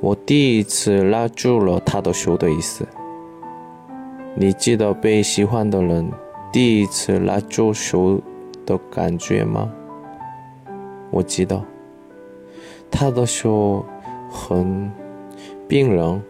我第一次拉住了她的手的意思。你记得被喜欢的人第一次拉住手的感觉吗？我记得，她的手很冰冷，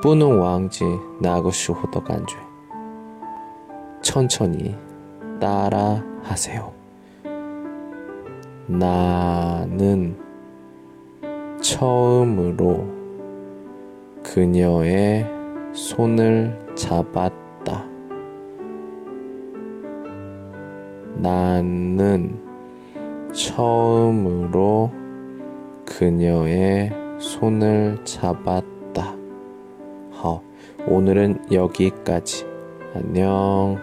不能忘记那个时候的感觉。천천히 따라 하세요. 나는 처음으로 그녀의 손을 잡았다. 나는 처음으로 그녀의 손을 잡았다. 好, 오늘은 여기까지. 안녕.